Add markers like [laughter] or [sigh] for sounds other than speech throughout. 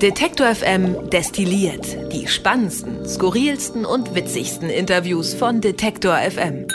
Detektor FM destilliert die spannendsten, skurrilsten und witzigsten Interviews von Detektor FM.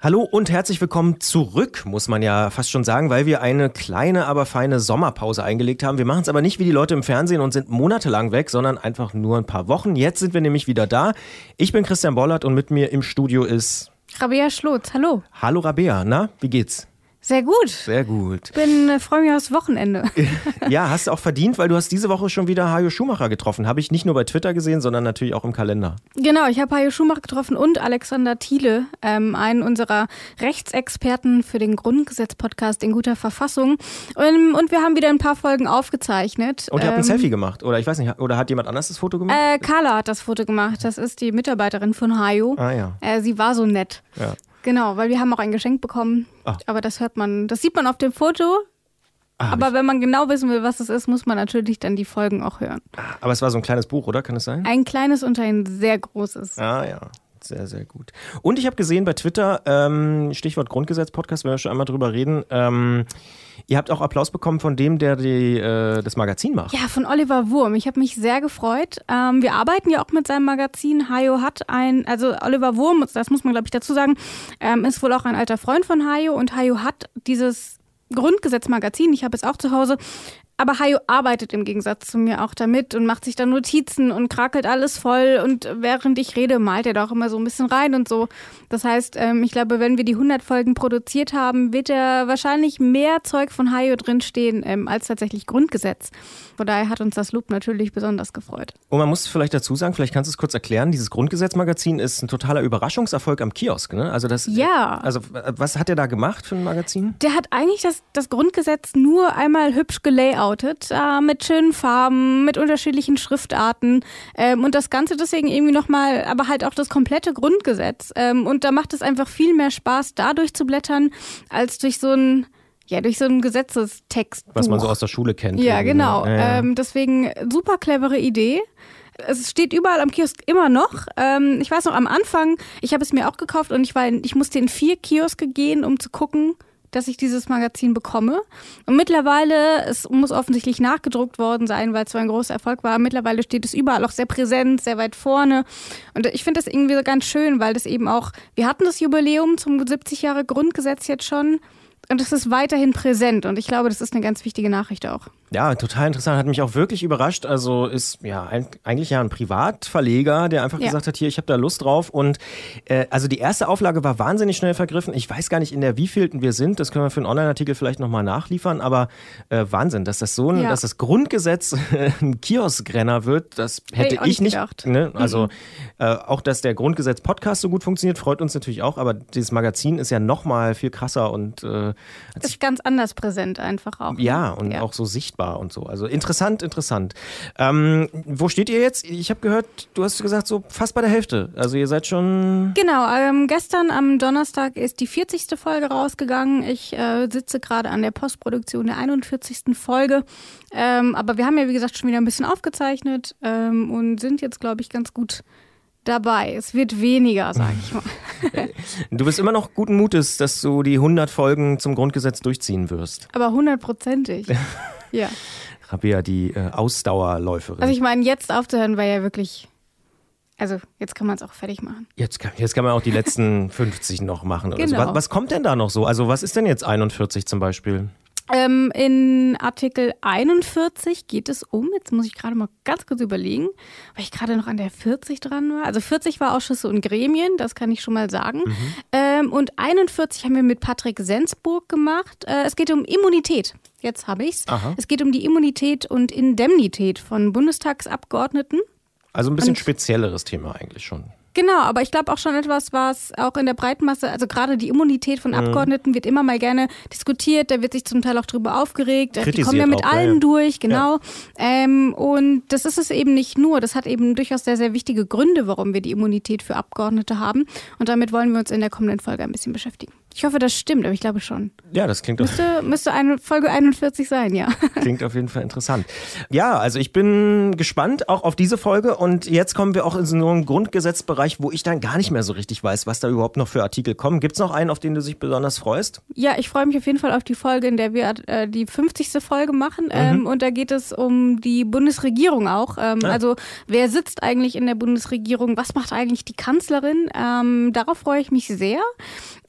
Hallo und herzlich willkommen zurück, muss man ja fast schon sagen, weil wir eine kleine, aber feine Sommerpause eingelegt haben. Wir machen es aber nicht wie die Leute im Fernsehen und sind monatelang weg, sondern einfach nur ein paar Wochen. Jetzt sind wir nämlich wieder da. Ich bin Christian Bollert und mit mir im Studio ist Rabea Schlotz, hallo. Hallo Rabea, na, wie geht's? Sehr gut. Sehr gut. Ich bin äh, freue mich aufs Wochenende. [laughs] ja, hast du auch verdient, weil du hast diese Woche schon wieder Hajo Schumacher getroffen. Habe ich nicht nur bei Twitter gesehen, sondern natürlich auch im Kalender. Genau, ich habe Hajo Schumacher getroffen und Alexander Thiele, ähm, einen unserer Rechtsexperten für den Grundgesetz-Podcast in guter Verfassung. Und, und, wir haben wieder ein paar Folgen aufgezeichnet. Und ihr habt ein ähm, Selfie gemacht, oder ich weiß nicht, oder hat jemand anders das Foto gemacht? Äh, Carla hat das Foto gemacht. Das ist die Mitarbeiterin von Hajo. Ah ja. Äh, sie war so nett. Ja. Genau, weil wir haben auch ein Geschenk bekommen. Ah. Aber das hört man, das sieht man auf dem Foto. Ah, aber wenn man genau wissen will, was es ist, muss man natürlich dann die Folgen auch hören. Aber es war so ein kleines Buch, oder? Kann es sein? Ein kleines und ein sehr großes. Ah ja, sehr, sehr gut. Und ich habe gesehen bei Twitter, ähm, Stichwort Grundgesetz-Podcast, wenn wir schon einmal drüber reden, ähm, ihr habt auch Applaus bekommen von dem, der die, äh, das Magazin macht. Ja, von Oliver Wurm. Ich habe mich sehr gefreut. Ähm, wir arbeiten ja auch mit seinem Magazin. Hajo hat ein, also Oliver Wurm, das muss man glaube ich dazu sagen, ähm, ist wohl auch ein alter Freund von Hajo und Hajo hat dieses Grundgesetz-Magazin, ich habe es auch zu Hause, aber Hajo arbeitet im Gegensatz zu mir auch damit und macht sich dann Notizen und krakelt alles voll und während ich rede, malt er da auch immer so ein bisschen rein und so. Das heißt, ähm, ich glaube, wenn wir die 100 Folgen produziert haben, wird da wahrscheinlich mehr Zeug von Hajo drinstehen ähm, als tatsächlich Grundgesetz. Von daher hat uns das Loop natürlich besonders gefreut. Und man muss vielleicht dazu sagen, vielleicht kannst du es kurz erklären, dieses Grundgesetz-Magazin ist ein totaler Überraschungserfolg am Kiosk. Ne? Also das, Ja. Also äh, was hat er da gemacht für ein Magazin? Der hat eigentlich das, das Grundgesetz nur einmal hübsch gelayoutet, äh, mit schönen Farben, mit unterschiedlichen Schriftarten ähm, und das Ganze deswegen irgendwie nochmal, aber halt auch das komplette Grundgesetz. Ähm, und da macht es einfach viel mehr Spaß, da durchzublättern, als durch so ein, ja, durch so einen Gesetzestext. Was man so aus der Schule kennt. Ja, irgendwie, genau. ne? Ja. Ähm, deswegen super clevere Idee. Es steht überall am Kiosk immer noch. Ähm, ich weiß noch am Anfang, ich habe es mir auch gekauft und ich war in, ich musste in vier Kioske gehen, um zu gucken, dass ich dieses Magazin bekomme. Und mittlerweile, es muss offensichtlich nachgedruckt worden sein, weil es so ein großer Erfolg war. Mittlerweile steht es überall auch sehr präsent, sehr weit vorne. Und ich finde das irgendwie ganz schön, weil das eben auch, wir hatten das Jubiläum zum 70 Jahre Grundgesetz jetzt schon. Und es ist weiterhin präsent. Und ich glaube, das ist eine ganz wichtige Nachricht auch. Ja, total interessant. Hat mich auch wirklich überrascht. Also ist ja ein, eigentlich ja ein Privatverleger, der einfach Ja. gesagt hat, hier, ich habe da Lust drauf. Und äh, also die erste Auflage war wahnsinnig schnell vergriffen. Ich weiß gar nicht, in der wievielten wir sind. Das können wir für einen Online-Artikel vielleicht nochmal nachliefern. Aber äh, Wahnsinn, dass das so ein, Ja. dass das Grundgesetz [laughs] ein Kioskrenner wird, das hätte auch ich nicht gedacht. Ne? Also äh, auch, dass der Grundgesetz-Podcast so gut funktioniert, freut uns natürlich auch. Aber dieses Magazin ist ja nochmal viel krasser und äh, sich Ist ganz anders präsent einfach auch. ne? ja, und Ja. auch so sichtbar und so. Also interessant, interessant. Ähm, wo steht ihr jetzt? Ich habe gehört, du hast gesagt, so fast bei der Hälfte. Also ihr seid schon. Genau, ähm, gestern am Donnerstag ist die 40. Folge rausgegangen. Ich äh, sitze gerade an der Postproduktion der 41. Folge. Ähm, aber wir haben ja, wie gesagt, schon wieder ein bisschen aufgezeichnet ähm, und sind jetzt, glaube ich, ganz gut dabei. Es wird weniger, sage ich mal. [laughs] Du bist immer noch guten Mutes, dass du die 100 Folgen zum Grundgesetz durchziehen wirst. Aber hundertprozentig. [laughs] ja. Rabea, die äh, Ausdauerläuferin. Also ich meine, jetzt aufzuhören war ja wirklich. Also jetzt kann man es auch fertig machen. jetzt, kann, jetzt kann man auch die letzten [laughs] 50 noch machen. Oder so. Genau. was, was kommt denn da noch so? Also was ist denn jetzt 41 zum Beispiel? Ähm, in Artikel 41 geht es um, jetzt muss ich gerade mal ganz kurz überlegen, weil ich gerade noch an der 40 dran war. Also 40 war Ausschüsse und Gremien, das kann ich schon mal sagen. Ähm, und 41 haben wir mit Patrick Sensburg gemacht. Äh, es geht um Immunität. Jetzt habe ich's. Aha. Es geht um die Immunität und Indemnität von Bundestagsabgeordneten. Also ein bisschen Und- spezielleres Thema eigentlich schon. Genau, aber ich glaube auch schon etwas, was auch in der Breitmasse, also gerade die Immunität Mhm. von Abgeordneten wird immer mal gerne diskutiert, da wird sich zum Teil auch drüber aufgeregt, die Kritisiert kommen ja mit auch, ja, allen ja. durch, genau. Ähm, und das ist es eben nicht nur, das hat eben durchaus sehr, sehr wichtige Gründe, warum wir die Immunität für Abgeordnete haben. Und damit wollen wir uns in der kommenden Folge ein bisschen beschäftigen. Ich hoffe, das stimmt, aber ich glaube schon. Ja, das klingt müsste, müsste eine Folge 41 sein, ja. [laughs] Klingt auf jeden Fall interessant. Ja, also ich bin gespannt auch auf diese Folge und jetzt kommen wir auch in so einen Grundgesetzbereich, wo ich dann gar nicht mehr so richtig weiß, was da überhaupt noch für Artikel kommen. Gibt es noch einen, auf den du dich besonders freust? Ja, ich freue mich auf jeden Fall auf die Folge, in der wir äh, die 50. Folge machen. Mhm. Ähm, und da geht es um die Bundesregierung auch. Ähm, ja. Also wer sitzt eigentlich in der Bundesregierung? Was macht eigentlich die Kanzlerin? Ähm, darauf freue ich mich sehr.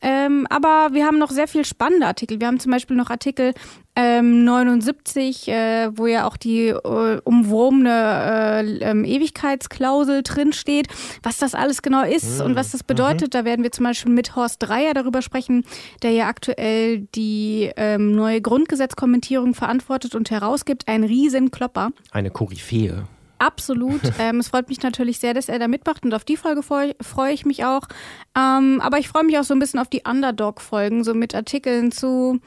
Ähm, aber wir haben noch sehr viel spannende Artikel. Wir haben zum Beispiel noch Artikel ähm, 79, äh, wo ja auch die äh, umwurmene äh, ähm, Ewigkeitsklausel drinsteht. Was das alles genau ist mhm. und was das bedeutet, mhm. da werden wir zum Beispiel mit Horst Dreier darüber sprechen, der ja aktuell die ähm, neue Grundgesetzkommentierung verantwortet und herausgibt. Ein Riesenklopper. Eine Koryphäe. Absolut. [laughs] ähm, es freut mich natürlich sehr, dass er da mitmacht und auf die Folge freue freu ich mich auch. Ähm, aber ich freue mich auch so ein bisschen auf die Underdog-Folgen, so mit Artikeln zu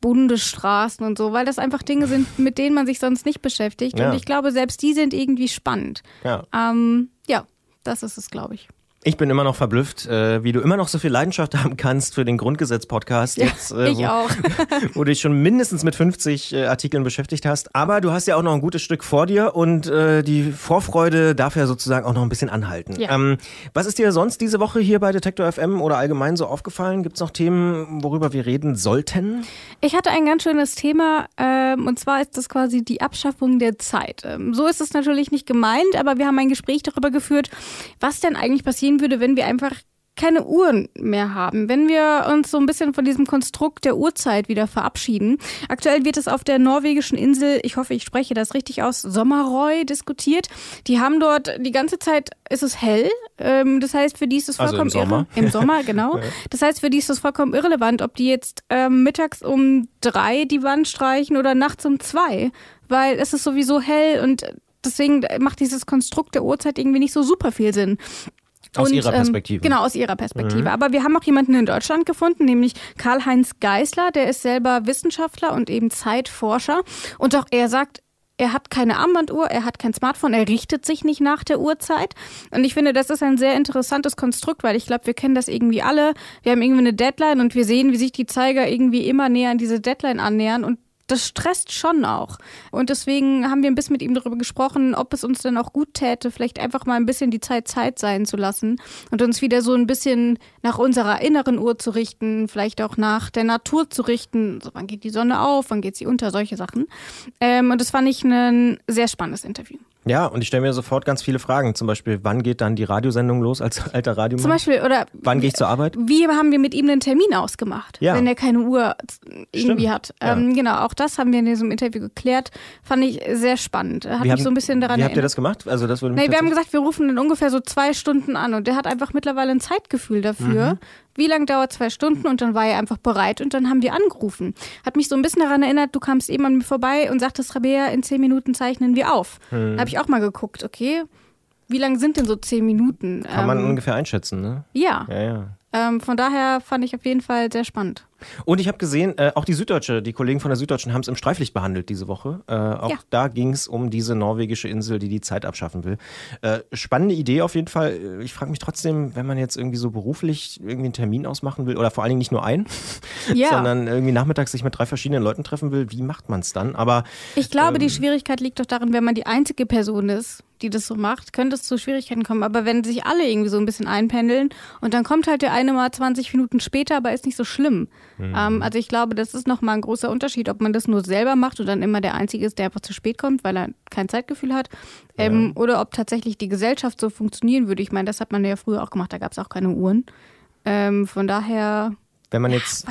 Bundesstraßen und so, weil das einfach Dinge sind, mit denen man sich sonst nicht beschäftigt. Ja. Und ich glaube, selbst die sind irgendwie spannend. Ja, ähm, ja das ist es, glaube ich. Ich bin immer noch verblüfft, äh, wie du immer noch so viel Leidenschaft [laughs] haben kannst für den Grundgesetz-Podcast. Ja, jetzt, äh, ich wo, auch. [laughs] wo du dich schon mindestens mit 50 äh, Artikeln beschäftigt hast. Aber du hast ja auch noch ein gutes Stück vor dir und äh, die Vorfreude darf ja sozusagen auch noch ein bisschen anhalten. Ja. Ähm, was ist dir sonst diese Woche hier bei Detektor FM oder allgemein so aufgefallen? Gibt es noch Themen, worüber wir reden sollten? Ich hatte ein ganz schönes Thema ähm, und zwar ist das quasi die Abschaffung der Zeit. Ähm, so ist es natürlich nicht gemeint, aber wir haben ein Gespräch darüber geführt, was denn eigentlich passieren würde, wenn wir einfach keine Uhren mehr haben, wenn wir uns so ein bisschen von diesem Konstrukt der Uhrzeit wieder verabschieden. Aktuell wird es auf der norwegischen Insel, ich hoffe, ich spreche das richtig aus, Sommerroy diskutiert. Die haben dort die ganze Zeit, ist es hell. Ähm, das heißt, für die ist es vollkommen also im Sommer. Irre, Im Sommer, [laughs] genau. Das heißt, für die ist es vollkommen irrelevant, ob die jetzt ähm, mittags um drei die Wand streichen oder nachts um zwei, weil es ist sowieso hell und deswegen macht dieses Konstrukt der Uhrzeit irgendwie nicht so super viel Sinn. Aus und, ihrer ähm, Perspektive. Ähm, genau, aus ihrer Perspektive. Mhm. Aber wir haben auch jemanden in Deutschland gefunden, nämlich Karl-Heinz Geisler, der ist selber Wissenschaftler und eben Zeitforscher. Und auch er sagt, er hat keine Armbanduhr, er hat kein Smartphone, er richtet sich nicht nach der Uhrzeit. Und ich finde, das ist ein sehr interessantes Konstrukt, weil ich glaube, wir kennen das irgendwie alle. Wir haben irgendwie eine Deadline und wir sehen, wie sich die Zeiger irgendwie immer näher an diese Deadline annähern. Und das stresst schon auch. Und deswegen haben wir ein bisschen mit ihm darüber gesprochen, ob es uns denn auch gut täte, vielleicht einfach mal ein bisschen die Zeit Zeit sein zu lassen und uns wieder so ein bisschen nach unserer inneren Uhr zu richten, vielleicht auch nach der Natur zu richten. So, wann geht die Sonne auf, wann geht sie unter, solche Sachen. Ähm, und das fand ich ein sehr spannendes Interview. Ja, und ich stelle mir sofort ganz viele Fragen. Zum Beispiel, wann geht dann die Radiosendung los als [laughs] alter Radiomann? Zum Beispiel, oder. Wann gehe ich zur Arbeit? Wie haben wir mit ihm einen Termin ausgemacht, ja. wenn er keine Uhr irgendwie Stimmt. hat? Ja. Ähm, genau, auch das haben wir in diesem Interview geklärt. Fand ich sehr spannend. Hat wie mich so ein bisschen daran Wie habt ihr das gemacht? Also, das würde nee, wir haben gesagt, wir rufen ihn ungefähr so zwei Stunden an und der hat einfach mittlerweile ein Zeitgefühl dafür. Mhm wie lange dauert zwei Stunden und dann war er einfach bereit und dann haben wir angerufen. Hat mich so ein bisschen daran erinnert, du kamst eben an mir vorbei und sagtest, Rabea, in zehn Minuten zeichnen wir auf. Hm. Da habe ich auch mal geguckt, okay, wie lang sind denn so zehn Minuten? Kann man ähm, ungefähr einschätzen, ne? Ja. Ja, ja. Ähm, von daher fand ich auf jeden Fall sehr spannend. Und ich habe gesehen, äh, auch die Süddeutsche, die Kollegen von der Süddeutschen haben es im Streiflicht behandelt diese Woche. Äh, auch ja. da ging es um diese norwegische Insel, die die Zeit abschaffen will. Äh, spannende Idee auf jeden Fall. Ich frage mich trotzdem, wenn man jetzt irgendwie so beruflich irgendwie einen Termin ausmachen will oder vor allen Dingen nicht nur einen, [laughs] ja. sondern irgendwie nachmittags sich mit drei verschiedenen Leuten treffen will, wie macht man es dann? Aber ich glaube, ähm, die Schwierigkeit liegt doch darin, wenn man die einzige Person ist, die das so macht, könnte es zu Schwierigkeiten kommen. Aber wenn sich alle irgendwie so ein bisschen einpendeln und dann kommt halt der eine mal 20 Minuten später, aber ist nicht so schlimm. Mhm. Ähm, also ich glaube, das ist nochmal ein großer Unterschied, ob man das nur selber macht und dann immer der Einzige ist, der einfach zu spät kommt, weil er kein Zeitgefühl hat. Ähm, ja. Oder ob tatsächlich die Gesellschaft so funktionieren würde. Ich meine, das hat man ja früher auch gemacht, da gab es auch keine Uhren. Ähm, von daher wenn man jetzt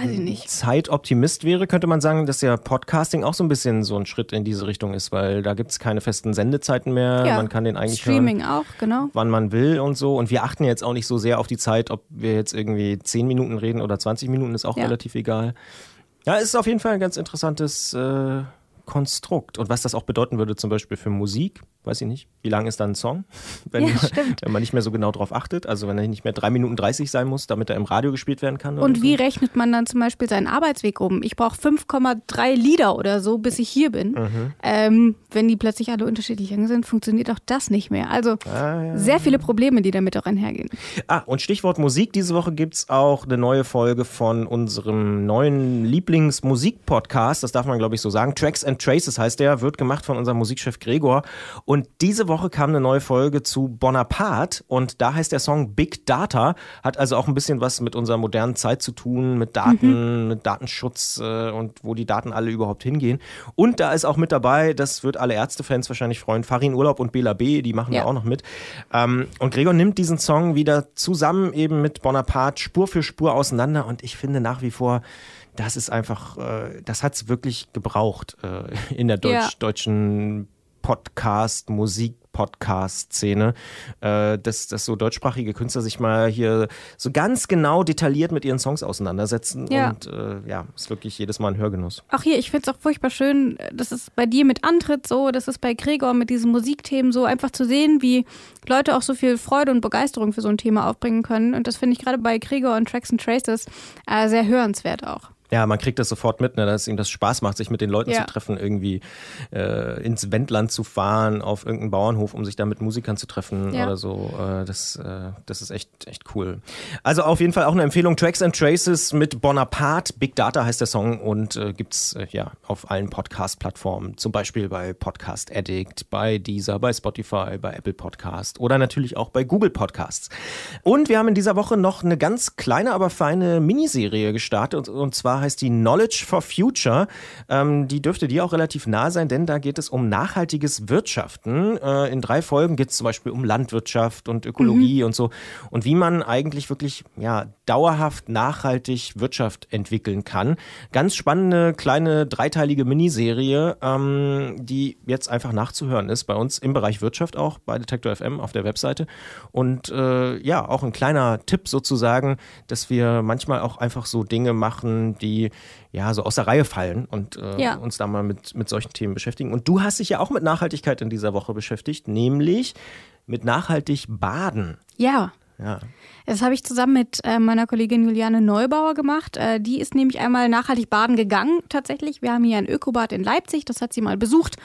Zeitoptimist wäre, könnte man sagen, dass ja Podcasting auch so ein bisschen so ein Schritt in diese Richtung ist, weil da gibt es keine festen Sendezeiten mehr. Ja, man kann den eigentlich Streaming hören, auch, genau. wann man will und so. Und wir achten jetzt auch nicht so sehr auf die Zeit, ob wir jetzt irgendwie 10 Minuten reden oder 20 Minuten, ist auch ja. relativ egal. Ja, es ist auf jeden Fall ein ganz interessantes äh, Konstrukt. Und was das auch bedeuten würde, zum Beispiel für Musik, weiß ich nicht, wie lang ist dann ein Song, [laughs] wenn, Ja, man, wenn man nicht mehr so genau drauf achtet. Also wenn er nicht mehr 3 Minuten 30 sein muss, damit er im Radio gespielt werden kann. Und wie so. rechnet man dann zum Beispiel seinen Arbeitsweg um? Ich brauche 5,3 Lieder oder so, bis ich hier bin. Mhm. Ähm, wenn die plötzlich alle unterschiedlich lang sind, funktioniert auch das nicht mehr. Also sehr viele Probleme, die damit auch einhergehen. Ah, und Stichwort Musik. Diese Woche gibt es auch eine neue Folge von unserem neuen Lieblingsmusik-Podcast. Das darf man, glaube ich, so sagen. Tracks and Traces heißt der, wird gemacht von unserem Musikchef Gregor. Und diese Woche kam eine neue Folge zu Bonaparte. Und da heißt der Song Big Data. Hat also auch ein bisschen was mit unserer modernen Zeit zu tun, mit Daten, mit Datenschutz äh, und wo die Daten alle überhaupt hingehen. Und da ist auch mit dabei, das wird alle Ärztefans wahrscheinlich freuen, Farin Urlaub und Bela B., die machen Ja. da auch noch mit. Ähm, und Gregor nimmt diesen Song wieder zusammen eben mit Bonaparte Spur für Spur auseinander und ich finde nach wie vor, das ist einfach, äh, das hat es wirklich gebraucht äh, in der Deutsch, Ja. deutschen Podcast, Musik. Podcast-Szene, äh, dass, dass so deutschsprachige Künstler sich mal hier so ganz genau detailliert mit ihren Songs auseinandersetzen Ja. und äh, ja, ist wirklich jedes Mal ein Hörgenuss. Auch hier, ich finde es auch furchtbar schön, das ist bei dir mit Antritt so, das ist bei Gregor mit diesen Musikthemen so, einfach zu sehen, wie Leute auch so viel Freude und Begeisterung für so ein Thema aufbringen können. Und das finde ich gerade bei Gregor und Tracks and Traces äh, sehr hörenswert auch. Ja, man kriegt das sofort mit, ne, dass ihm das Spaß macht, sich mit den Leuten Ja. zu treffen, irgendwie äh, ins Wendland zu fahren, auf irgendeinen Bauernhof, um sich da mit Musikern zu treffen Ja. oder so. Äh, das, äh, das ist echt, echt cool. Also auf jeden Fall auch eine Empfehlung: Tracks and Traces mit Bonaparte. Big Data heißt der Song und äh, gibt's äh, ja auf allen Podcast-Plattformen, zum Beispiel bei Podcast Addict, bei Deezer, bei Spotify, bei Apple Podcast oder natürlich auch bei Google Podcasts. Und wir haben in dieser Woche noch eine ganz kleine, aber feine Miniserie gestartet. Und, und zwar heißt die Knowledge for Future. Ähm, die dürfte dir auch relativ nah sein, denn da geht es um nachhaltiges Wirtschaften. Äh, in drei Folgen geht es zum Beispiel um Landwirtschaft und Ökologie und so. Und wie man eigentlich wirklich ja, dauerhaft nachhaltig Wirtschaft entwickeln kann. Ganz spannende, kleine, dreiteilige Miniserie, ähm, die jetzt einfach nachzuhören ist bei uns im Bereich Wirtschaft auch, bei Detektor FM auf der Webseite. Und äh, ja, auch ein kleiner Tipp sozusagen, dass wir manchmal auch einfach so Dinge machen, die ja so aus der Reihe fallen und äh, Ja. uns da mal mit, mit solchen Themen beschäftigen. Und du hast dich ja auch mit Nachhaltigkeit in dieser Woche beschäftigt, nämlich mit nachhaltig baden. Ja. Ja. Das habe ich zusammen mit äh, meiner Kollegin Juliane Neubauer gemacht. Äh, die ist nämlich einmal nachhaltig baden gegangen, tatsächlich. Wir haben hier ein Ökobad in Leipzig, das hat sie mal besucht.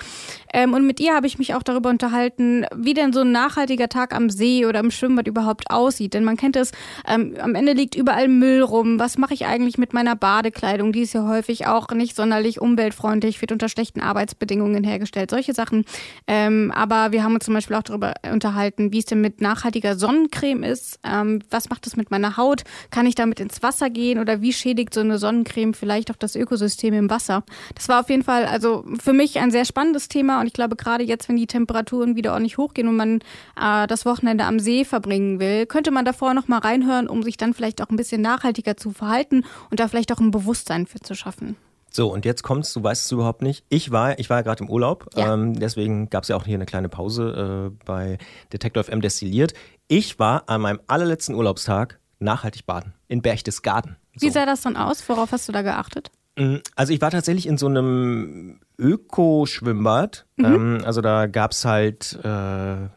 Ähm, und mit ihr habe ich mich auch darüber unterhalten, wie denn so ein nachhaltiger Tag am See oder im Schwimmbad überhaupt aussieht. Denn man kennt es, ähm, am Ende liegt überall Müll rum. Was mache ich eigentlich mit meiner Badekleidung? Die ist ja häufig auch nicht sonderlich umweltfreundlich, wird unter schlechten Arbeitsbedingungen hergestellt. Solche Sachen. Ähm, aber wir haben uns zum Beispiel auch darüber unterhalten, wie es denn mit nachhaltiger Sonnencreme ist. Ähm, was macht das mit meiner Haut? Kann ich damit ins Wasser gehen oder wie schädigt so eine Sonnencreme vielleicht auch das Ökosystem im Wasser? Das war auf jeden Fall also für mich ein sehr spannendes Thema und ich glaube gerade jetzt, wenn die Temperaturen wieder ordentlich hochgehen und man äh, das Wochenende am See verbringen will, könnte man davor noch mal reinhören, um sich dann vielleicht auch ein bisschen nachhaltiger zu verhalten und da vielleicht auch ein Bewusstsein für zu schaffen. So, und jetzt kommst du, weißt es überhaupt nicht. Ich war, ich war ja gerade im Urlaub, Ja. ähm, deswegen gab es ja auch hier eine kleine Pause äh, bei Detektor FM destilliert. Ich war an meinem allerletzten Urlaubstag nachhaltig baden in Berchtesgaden. So. Wie sah das dann aus? Worauf hast du da geachtet? Mm, Also ich war tatsächlich in so einem Öko-Schwimmbad. Mhm. Ähm, also da gab es halt, äh,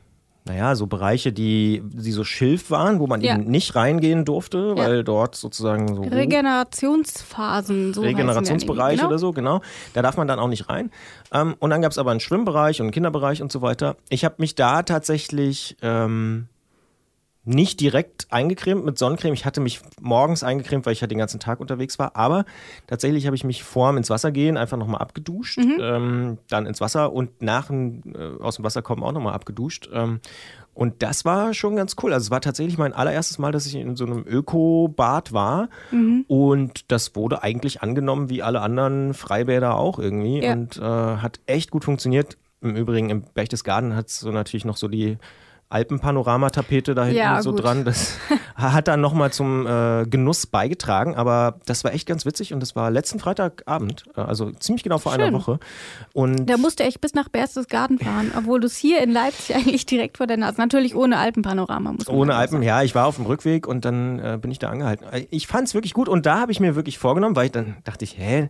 naja, so Bereiche, die, die so Schilf waren, wo man Ja. eben nicht reingehen durfte, Ja. weil dort sozusagen so Regenerationsphasen, so die, genau. oder so, genau. Da darf man dann auch nicht rein. Ähm, und dann gab es aber einen Schwimmbereich und einen Kinderbereich und so weiter. Ich habe mich da tatsächlich ähm, nicht direkt eingecremt mit Sonnencreme. Ich hatte mich morgens eingecremt, weil ich ja den ganzen Tag unterwegs war. Aber tatsächlich habe ich mich vorm ins Wasser gehen einfach nochmal abgeduscht. Ähm, dann ins Wasser und nach dem, äh, aus dem Wasser kommen auch nochmal abgeduscht. Ähm, und das war schon ganz cool. Also es war tatsächlich mein allererstes Mal, dass ich in so einem Öko-Bad war. Und das wurde eigentlich angenommen wie alle anderen Freibäder auch irgendwie. Ja. Und äh, hat echt gut funktioniert. Im Übrigen im Berchtesgaden hat es so natürlich noch so die Alpenpanoramatapete da hinten Ja, so gut. dran. Das [laughs] hat dann nochmal zum äh, Genuss beigetragen. Aber das war echt ganz witzig und das war letzten Freitagabend, äh, also ziemlich genau vor einer Schön. Woche. Und Da musst du echt bis nach Berchtesgaden fahren, obwohl du es hier in Leipzig [laughs] eigentlich direkt vor der Nase, natürlich ohne Alpenpanorama. Muss man Ohne Alpen, sagen. ja, ich war auf dem Rückweg und dann äh, bin ich da angehalten. Ich fand es wirklich gut und da habe ich mir wirklich vorgenommen, weil ich dann dachte ich, hä,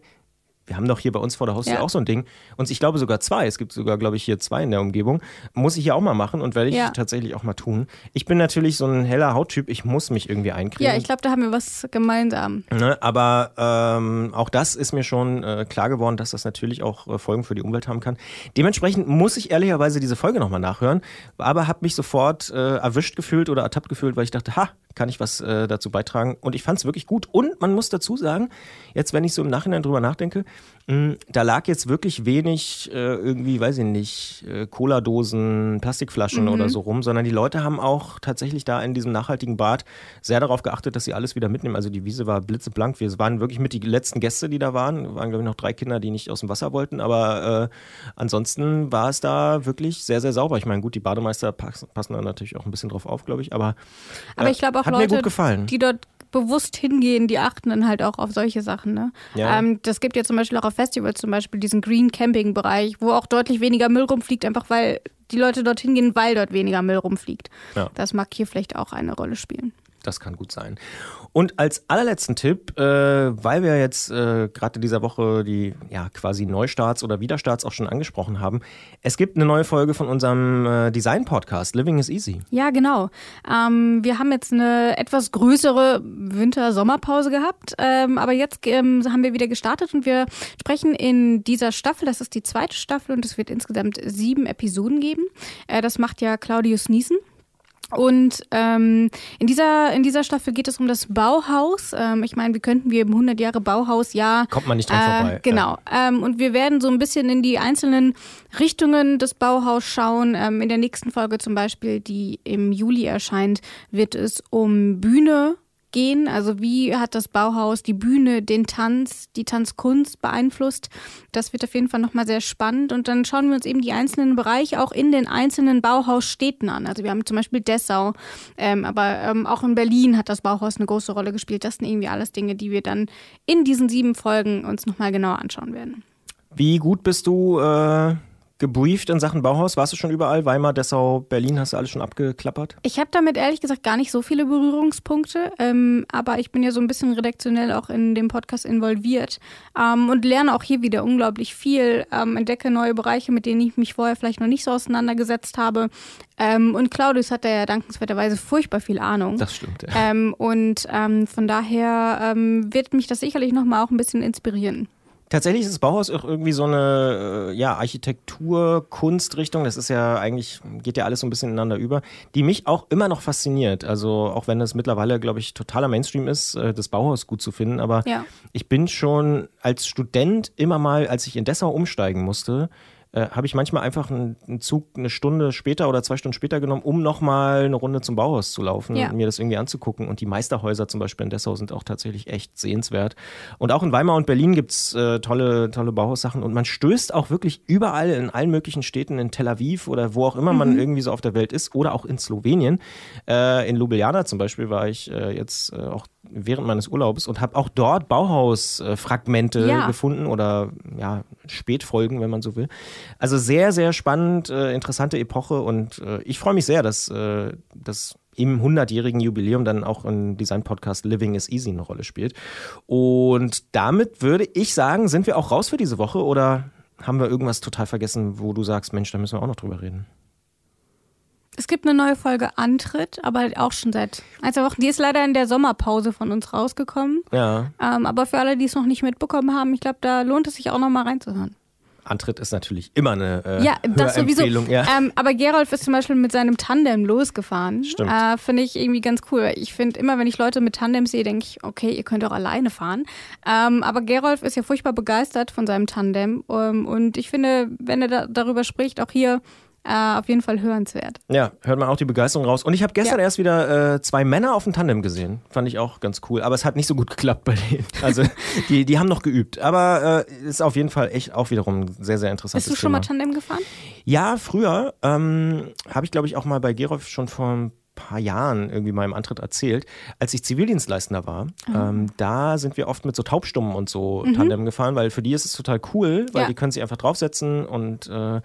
wir haben doch hier bei uns vor der Haustür Ja. auch so ein Ding. Und ich glaube sogar zwei. Es gibt sogar, glaube ich, hier zwei in der Umgebung. Muss ich hier auch mal machen und werde ich Ja. tatsächlich auch mal tun. Ich bin natürlich so ein heller Hauttyp. Ich muss mich irgendwie eincremen. Ja, ich glaube, da haben wir was gemeinsam. Ne, aber ähm, auch das ist mir schon äh, klar geworden, dass das natürlich auch äh, Folgen für die Umwelt haben kann. Dementsprechend muss ich ehrlicherweise diese Folge nochmal nachhören, aber habe mich sofort äh, erwischt gefühlt oder ertappt gefühlt, weil ich dachte, ha, kann ich was äh, dazu beitragen? Und ich fand es wirklich gut. Und man muss dazu sagen, jetzt wenn ich so im Nachhinein drüber nachdenke, da lag jetzt wirklich wenig äh, irgendwie, weiß ich nicht, äh, Cola-Dosen, Plastikflaschen oder so rum, sondern die Leute haben auch tatsächlich da in diesem nachhaltigen Bad sehr darauf geachtet, dass sie alles wieder mitnehmen. Also die Wiese war blitzeblank. Wir waren wirklich mit die letzten Gäste, die da waren. waren, glaube ich, noch drei Kinder, die nicht aus dem Wasser wollten. Aber äh, ansonsten war es da wirklich sehr, sehr sauber. Ich meine, gut, die Bademeister passen, passen da natürlich auch ein bisschen drauf auf, glaube ich. Aber, Aber ich glaube auch hat mir Leute, gut gefallen. die dort bewusst hingehen, die achten dann halt auch auf solche Sachen. Ne? Ja. Ähm, das gibt ja zum Beispiel auch auf Festivals zum Beispiel diesen Green Camping Bereich, wo auch deutlich weniger Müll rumfliegt, einfach weil die Leute dorthin gehen, weil dort weniger Müll rumfliegt. Ja. Das mag hier vielleicht auch eine Rolle spielen. Das kann gut sein. Und als allerletzten Tipp, äh, weil wir jetzt äh, gerade in dieser Woche die ja quasi Neustarts oder Wiederstarts auch schon angesprochen haben, es gibt eine neue Folge von unserem äh, Design-Podcast Living is Easy. Ja, genau. Ähm, wir haben jetzt eine etwas größere Winter-Sommerpause gehabt, ähm, aber jetzt ähm, haben wir wieder gestartet und wir sprechen in dieser Staffel, das ist die zweite Staffel und es wird insgesamt sieben Episoden geben. Äh, das macht ja Claudius Niesen. Und ähm, in, dieser, in dieser Staffel geht es um das Bauhaus. Ähm, ich meine, wie könnten wir im 100 Jahre Bauhaus-Jahr Kommt man nicht dran vorbei. äh, genau. Ähm, und wir werden so ein bisschen in die einzelnen Richtungen des Bauhaus schauen. Ähm, in der nächsten Folge zum Beispiel, die im Juli erscheint, wird es um Bühne gehen. Also wie hat das Bauhaus die Bühne, den Tanz, die Tanzkunst beeinflusst? Das wird auf jeden Fall nochmal sehr spannend. Und dann schauen wir uns eben die einzelnen Bereiche auch in den einzelnen Bauhausstädten an. Also wir haben zum Beispiel Dessau, ähm, aber ähm, auch in Berlin hat das Bauhaus eine große Rolle gespielt. Das sind irgendwie alles Dinge, die wir dann in diesen sieben Folgen uns nochmal genauer anschauen werden. Wie gut bist du äh, gebrieft in Sachen Bauhaus? Warst du schon überall? Weimar, Dessau, Berlin, hast du alles schon abgeklappert? Ich habe damit ehrlich gesagt gar nicht so viele Berührungspunkte, ähm, aber ich bin ja so ein bisschen redaktionell auch in dem Podcast involviert ähm, und lerne auch hier wieder unglaublich viel, ähm, entdecke neue Bereiche, mit denen ich mich vorher vielleicht noch nicht so auseinandergesetzt habe. Ähm, und Claudius hat da ja dankenswerterweise furchtbar viel Ahnung. Das stimmt. Ja. Ähm, und ähm, von daher wird mich das sicherlich nochmal auch ein bisschen inspirieren. Tatsächlich ist das Bauhaus auch irgendwie so eine äh, ja, Architektur, Kunstrichtung. Das ist ja eigentlich, geht ja alles so ein bisschen ineinander über, die mich auch immer noch fasziniert. Also auch wenn es mittlerweile, glaube ich, totaler Mainstream ist, äh, das Bauhaus gut zu finden. Aber Ja. ich bin schon als Student immer mal, als ich in Dessau umsteigen musste, äh, habe ich manchmal einfach einen, einen Zug eine Stunde später oder zwei Stunden später genommen, um nochmal eine Runde zum Bauhaus zu laufen Ja. und mir das irgendwie anzugucken. Und die Meisterhäuser zum Beispiel in Dessau sind auch tatsächlich echt sehenswert. Und auch in Weimar und Berlin gibt es äh, tolle, tolle Bauhaussachen. Und man stößt auch wirklich überall in allen möglichen Städten, in Tel Aviv oder wo auch immer man irgendwie so auf der Welt ist oder auch in Slowenien. Äh, in Ljubljana zum Beispiel war ich äh, jetzt äh, auch während meines Urlaubs und habe auch dort Bauhausfragmente Ja. gefunden oder ja, Spätfolgen, wenn man so will. Also sehr, sehr spannend, äh, interessante Epoche und äh, ich freue mich sehr, dass äh, das im 100-jährigen Jubiläum dann auch im Design-Podcast Living is Easy eine Rolle spielt. Und damit würde ich sagen, sind wir auch raus für diese Woche oder haben wir irgendwas total vergessen, wo du sagst, Mensch, da müssen wir auch noch drüber reden? Es gibt eine neue Folge Antritt, aber halt auch schon seit ein, zwei Wochen. Die ist leider in der Sommerpause von uns rausgekommen. Ja, Ähm, aber für alle, die es noch nicht mitbekommen haben, ich glaube, da lohnt es sich auch noch mal reinzuhören. Antritt ist natürlich immer eine äh, Ja, das sowieso. Ja. Ähm, aber Gerolf ist zum Beispiel mit seinem Tandem losgefahren. Stimmt. Äh, finde ich irgendwie ganz cool. Ich finde immer, wenn ich Leute mit Tandem sehe, denke ich, okay, ihr könnt auch alleine fahren. Ähm, aber Gerolf ist ja furchtbar begeistert von seinem Tandem. Ähm, und ich finde, wenn er da, darüber spricht, auch hier äh, auf jeden Fall hörenswert. Ja, hört man auch die Begeisterung raus. Und ich habe gestern Ja. erst wieder äh, zwei Männer auf dem Tandem gesehen. Fand ich auch ganz cool. Aber es hat nicht so gut geklappt bei denen. Also [laughs] die, die haben noch geübt. Aber äh, ist auf jeden Fall echt auch wiederum ein sehr, sehr interessantes Bist du schon mal Thema. Tandem gefahren? Ja, früher ähm, habe ich, glaube ich, auch mal bei Gerolf schon vor ein paar Jahren irgendwie mal im Antritt erzählt, als ich Zivildienstleistender war. Ah. Ähm, da sind wir oft mit so Taubstummen und so Tandem gefahren, weil für die ist es total cool, weil Mhm. Ja. die können sich einfach draufsetzen und äh,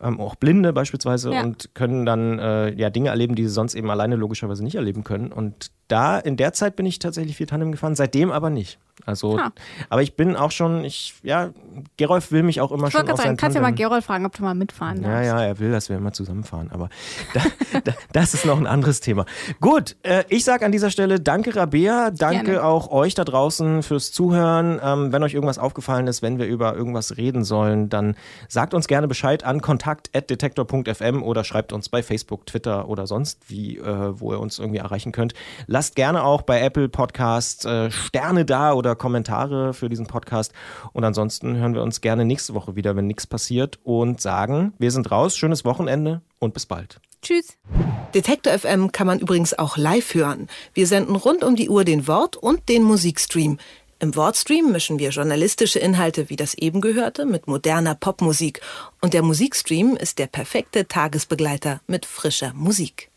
ähm, auch Blinde beispielsweise Ja. und können dann äh, ja Dinge erleben, die sie sonst eben alleine logischerweise nicht erleben können. Und da in der Zeit bin ich tatsächlich viel Tandem gefahren, seitdem aber nicht. Also, Ah. aber ich bin auch schon, ich, ja, Gerolf will mich auch immer Ich schon auf sagen, sein kannst ja mal Tandem. Gerold fragen, ob du mal mitfahren Ja, darfst. ja, er will, dass wir immer zusammenfahren, aber [laughs] da, da, das ist noch ein anderes Thema. Gut, äh, ich sage an dieser Stelle danke Rabea, danke Gerne. auch euch da draußen fürs Zuhören. Ähm, wenn euch irgendwas aufgefallen ist, wenn wir über irgendwas reden sollen, dann sagt uns gerne Bescheid an kontakt.detektor.fm oder schreibt uns bei Facebook, Twitter oder sonst wie, äh, wo ihr uns irgendwie erreichen könnt. Lasst gerne auch bei Apple Podcasts äh, Sterne da oder Kommentare für diesen Podcast. Und ansonsten hören wir uns gerne nächste Woche wieder, wenn nichts passiert und sagen, wir sind raus, schönes Wochenende und bis bald. Tschüss. Detektor FM kann man übrigens auch live hören. Wir senden rund um die Uhr den Wort- und den Musikstream. Im Wortstream mischen wir journalistische Inhalte wie das eben gehörte mit moderner Popmusik. Und der Musikstream ist der perfekte Tagesbegleiter mit frischer Musik.